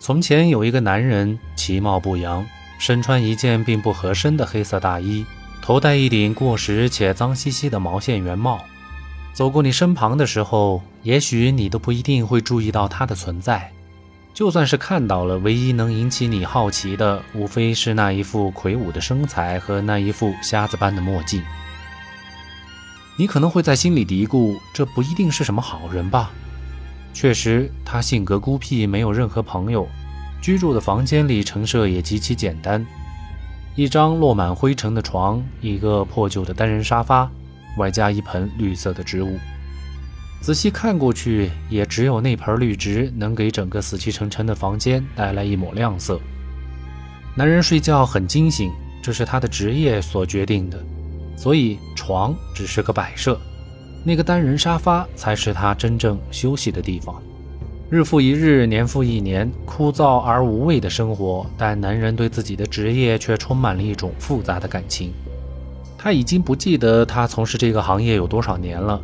从前有一个男人，其貌不扬，身穿一件并不合身的黑色大衣，头戴一顶过时且脏兮兮的毛线圆帽。走过你身旁的时候，也许你都不一定会注意到他的存在。就算是看到了，唯一能引起你好奇的，无非是那一副魁梧的身材和那一副瞎子般的墨镜。你可能会在心里嘀咕：这不一定是什么好人吧？确实，他性格孤僻，没有任何朋友，居住的房间里陈设也极其简单：一张落满灰尘的床，一个破旧的单人沙发，外加一盆绿色的植物。仔细看过去，也只有那盆绿植能给整个死气沉沉的房间带来一抹亮色。男人睡觉很惊醒，这是他的职业所决定的，所以床只是个摆设。那个单人沙发才是他真正休息的地方。日复一日，年复一年，枯燥而无味的生活，但男人对自己的职业却充满了一种复杂的感情。他已经不记得他从事这个行业有多少年了，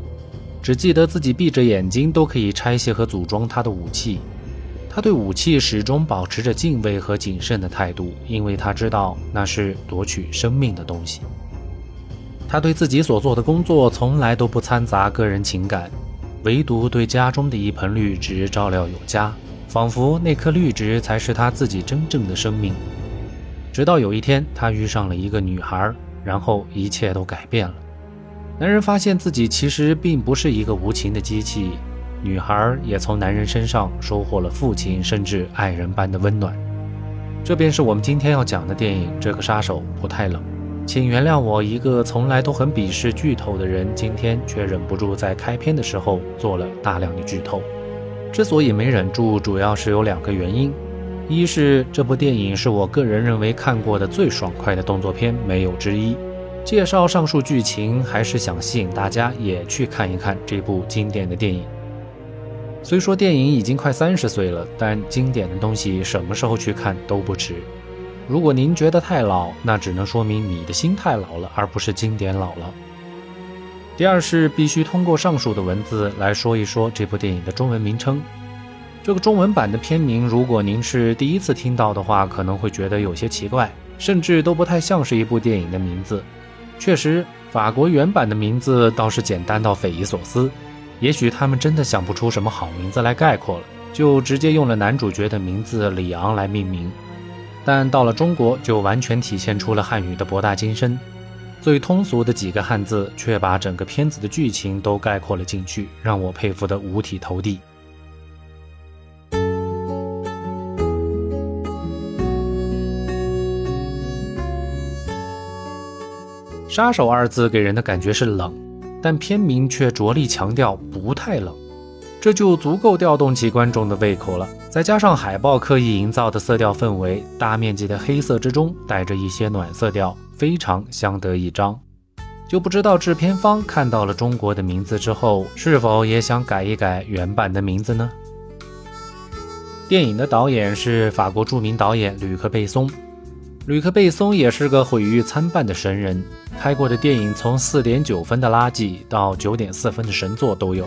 只记得自己闭着眼睛都可以拆卸和组装他的武器。他对武器始终保持着敬畏和谨慎的态度，因为他知道那是夺取生命的东西。他对自己所做的工作从来都不掺杂个人情感，唯独对家中的一盆绿植照料有加，仿佛那颗绿植才是他自己真正的生命。直到有一天，他遇上了一个女孩，然后一切都改变了。男人发现自己其实并不是一个无情的机器，女孩也从男人身上收获了父亲甚至爱人般的温暖。这便是我们今天要讲的电影《这个杀手不太冷》。请原谅我，一个从来都很鄙视剧透的人，今天却忍不住在开篇的时候做了大量的剧透。之所以没忍住，主要是有两个原因：一是这部电影是我个人认为看过的最爽快的动作片，没有之一。介绍上述剧情，还是想吸引大家也去看一看这部经典的电影。虽说电影已经快三十岁了，但经典的东西什么时候去看都不迟。如果您觉得太老，那只能说明你的心太老了，而不是经典老了。第二是必须通过上述的文字来说一说这部电影的中文名称。这个中文版的片名，如果您是第一次听到的话，可能会觉得有些奇怪，甚至都不太像是一部电影的名字。确实，法国原版的名字倒是简单到匪夷所思。也许他们真的想不出什么好名字来概括了，就直接用了男主角的名字里昂来命名。但到了中国，就完全体现出了汉语的博大精深。最通俗的几个汉字，却把整个片子的剧情都概括了进去，让我佩服得五体投地。杀手二字给人的感觉是冷，但片名却着力强调不太冷。这就足够调动起观众的胃口了。再加上海报刻意营造的色调氛围，大面积的黑色之中带着一些暖色调，非常相得益彰。就不知道制片方看到了中国的名字之后，是否也想改一改原版的名字呢？电影的导演是法国著名导演吕克·贝松。吕克·贝松也是个毁誉参半的神人，拍过的电影从四点九分的垃圾到九点四分的神作都有。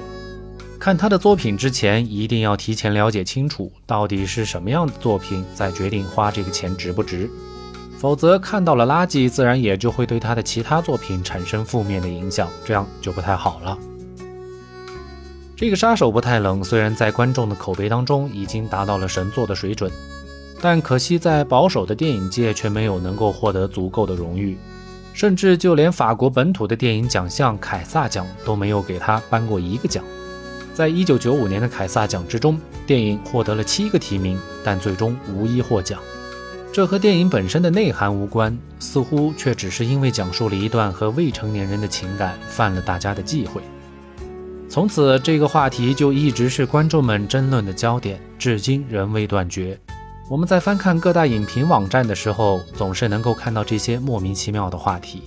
看他的作品之前，一定要提前了解清楚到底是什么样的作品，再决定花这个钱值不值。否则看到了垃圾，自然也就会对他的其他作品产生负面的影响，这样就不太好了。这个杀手不太冷，虽然在观众的口碑当中已经达到了神作的水准，但可惜在保守的电影界却没有能够获得足够的荣誉，甚至就连法国本土的电影奖项凯撒奖都没有给他颁过一个奖。在一九九五年的凯撒奖之中，电影获得了七个提名，但最终无一获奖。这和电影本身的内涵无关，似乎却只是因为讲述了一段和未成年人的情感，犯了大家的忌讳。从此，这个话题就一直是观众们争论的焦点，至今仍未断绝。我们在翻看各大影评网站的时候，总是能够看到这些莫名其妙的话题。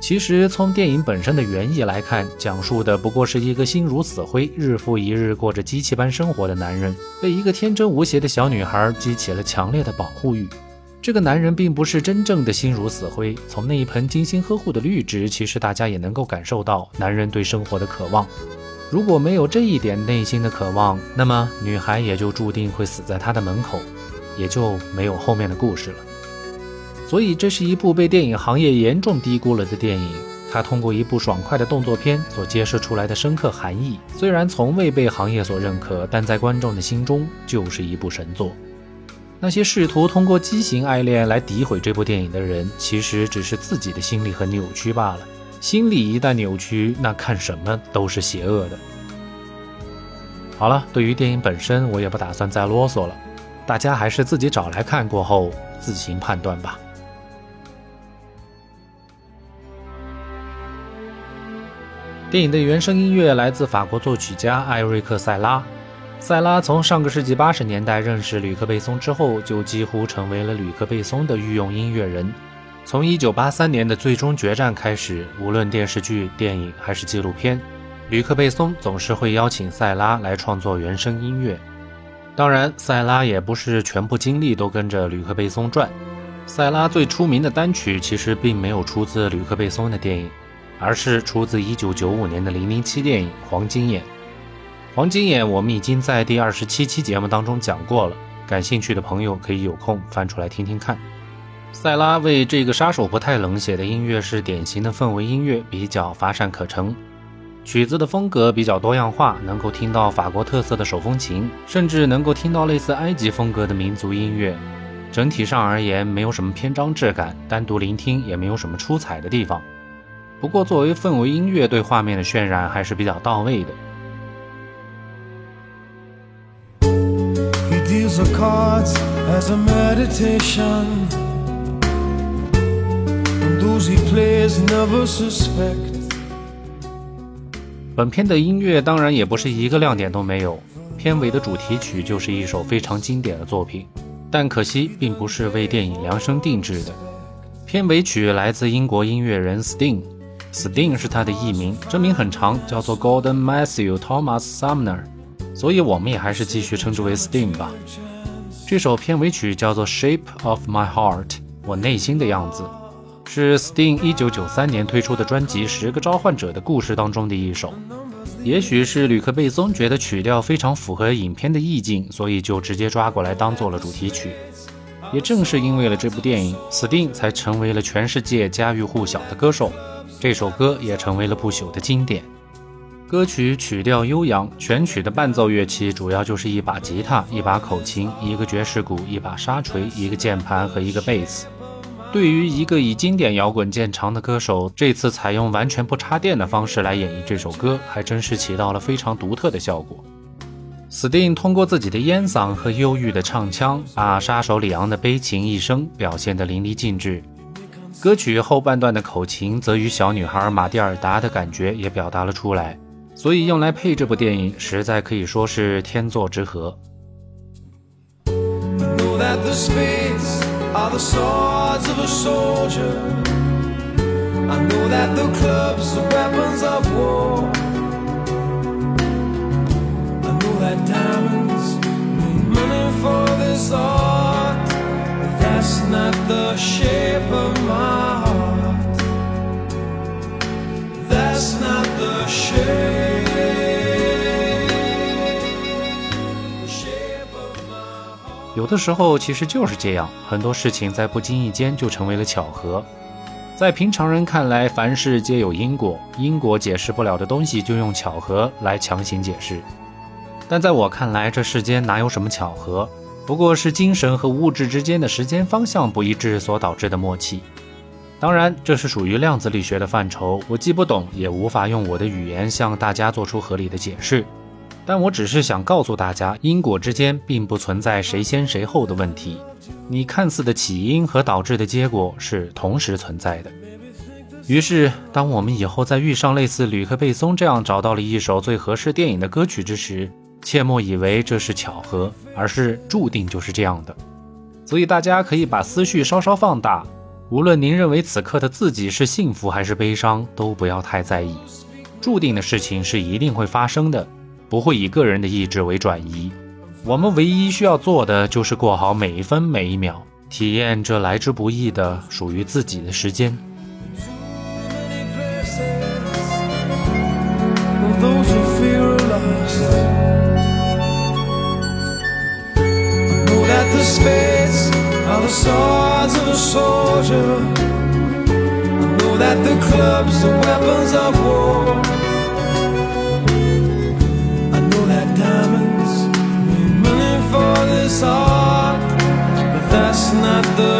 其实，从电影本身的原意来看，讲述的不过是一个心如死灰、日复一日过着机器般生活的男人，被一个天真无邪的小女孩激起了强烈的保护欲。这个男人并不是真正的心如死灰，从那一盆精心呵护的绿植，其实大家也能够感受到男人对生活的渴望。如果没有这一点内心的渴望，那么女孩也就注定会死在他的门口。也就没有后面的故事了。所以，这是一部被电影行业严重低估了的电影。它通过一部爽快的动作片所揭示出来的深刻含义，虽然从未被行业所认可，但在观众的心中就是一部神作。那些试图通过畸形爱恋来诋毁这部电影的人，其实只是自己的心理很扭曲罢了。心理一旦扭曲，那看什么都是邪恶的。好了，对于电影本身，我也不打算再啰嗦了，大家还是自己找来看过后自行判断吧。电影的原声音乐来自法国作曲家艾瑞克·塞拉。塞拉从上个世纪八十年代认识吕克·贝松之后，就几乎成为了吕克·贝松的御用音乐人。从1983年的《最终决战》开始，无论电视剧、电影还是纪录片，吕克·贝松总是会邀请塞拉来创作原声音乐。当然，塞拉也不是全部精力都跟着吕克·贝松转。塞拉最出名的单曲其实并没有出自吕克·贝松的电影。而是出自1995年的《零零七》电影《黄金眼》。《黄金眼》我们已经在第二十七期节目当中讲过了，感兴趣的朋友可以有空翻出来听听看。塞拉为这个杀手不太冷写的音乐是典型的氛围音乐，比较乏善可陈。曲子的风格比较多样化，能够听到法国特色的手风琴，甚至能够听到类似埃及风格的民族音乐。整体上而言，没有什么篇章质感，单独聆听也没有什么出彩的地方。不过，作为氛围音乐，对画面的渲染还是比较到位的。本片的音乐当然也不是一个亮点都没有，片尾的主题曲就是一首非常经典的作品，但可惜并不是为电影量身定制的。片尾曲来自英国音乐人 Sting。Sting 是他的艺名，真名很长，叫做 Gordon Matthew Thomas Sumner，所以我们也还是继续称之为 Sting 吧。这首片尾曲叫做 Shape of My Heart，我内心的样子，是 Sting 1993年推出的专辑《十个召唤者的故事》当中的一首。也许是吕克·贝松觉得曲调非常符合影片的意境，所以就直接抓过来当做了主题曲。也正是因为了这部电影，Sting 才成为了全世界家喻户晓的歌手。这首歌也成为了不朽的经典。歌曲曲调悠扬，全曲的伴奏乐器主要就是一把吉他、一把口琴、一个爵士鼓、一把沙锤、一个键盘和一个贝斯。对于一个以经典摇滚见长的歌手，这次采用完全不插电的方式来演绎这首歌，还真是起到了非常独特的效果。s t i n 通过自己的烟嗓和忧郁的唱腔，把杀手里昂的悲情一生表现得淋漓尽致。歌曲后半段的口琴则与小女孩马蒂尔达的感觉也表达了出来，所以用来配这部电影，实在可以说是天作之合。有的时候其实就是这样，很多事情在不经意间就成为了巧合。在平常人看来，凡事皆有因果，因果解释不了的东西，就用巧合来强行解释。但在我看来，这世间哪有什么巧合？不过是精神和物质之间的时间方向不一致所导致的默契。当然，这是属于量子力学的范畴，我既不懂，也无法用我的语言向大家做出合理的解释。但我只是想告诉大家，因果之间并不存在谁先谁后的问题。你看似的起因和导致的结果是同时存在的。于是，当我们以后再遇上类似吕克·贝松这样找到了一首最合适电影的歌曲之时，切莫以为这是巧合，而是注定就是这样的。所以大家可以把思绪稍稍放大，无论您认为此刻的自己是幸福还是悲伤，都不要太在意。注定的事情是一定会发生的，不会以个人的意志为转移。我们唯一需要做的就是过好每一分每一秒，体验这来之不易的属于自己的时间。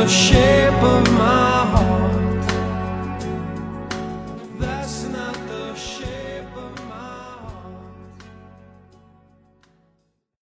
shape of my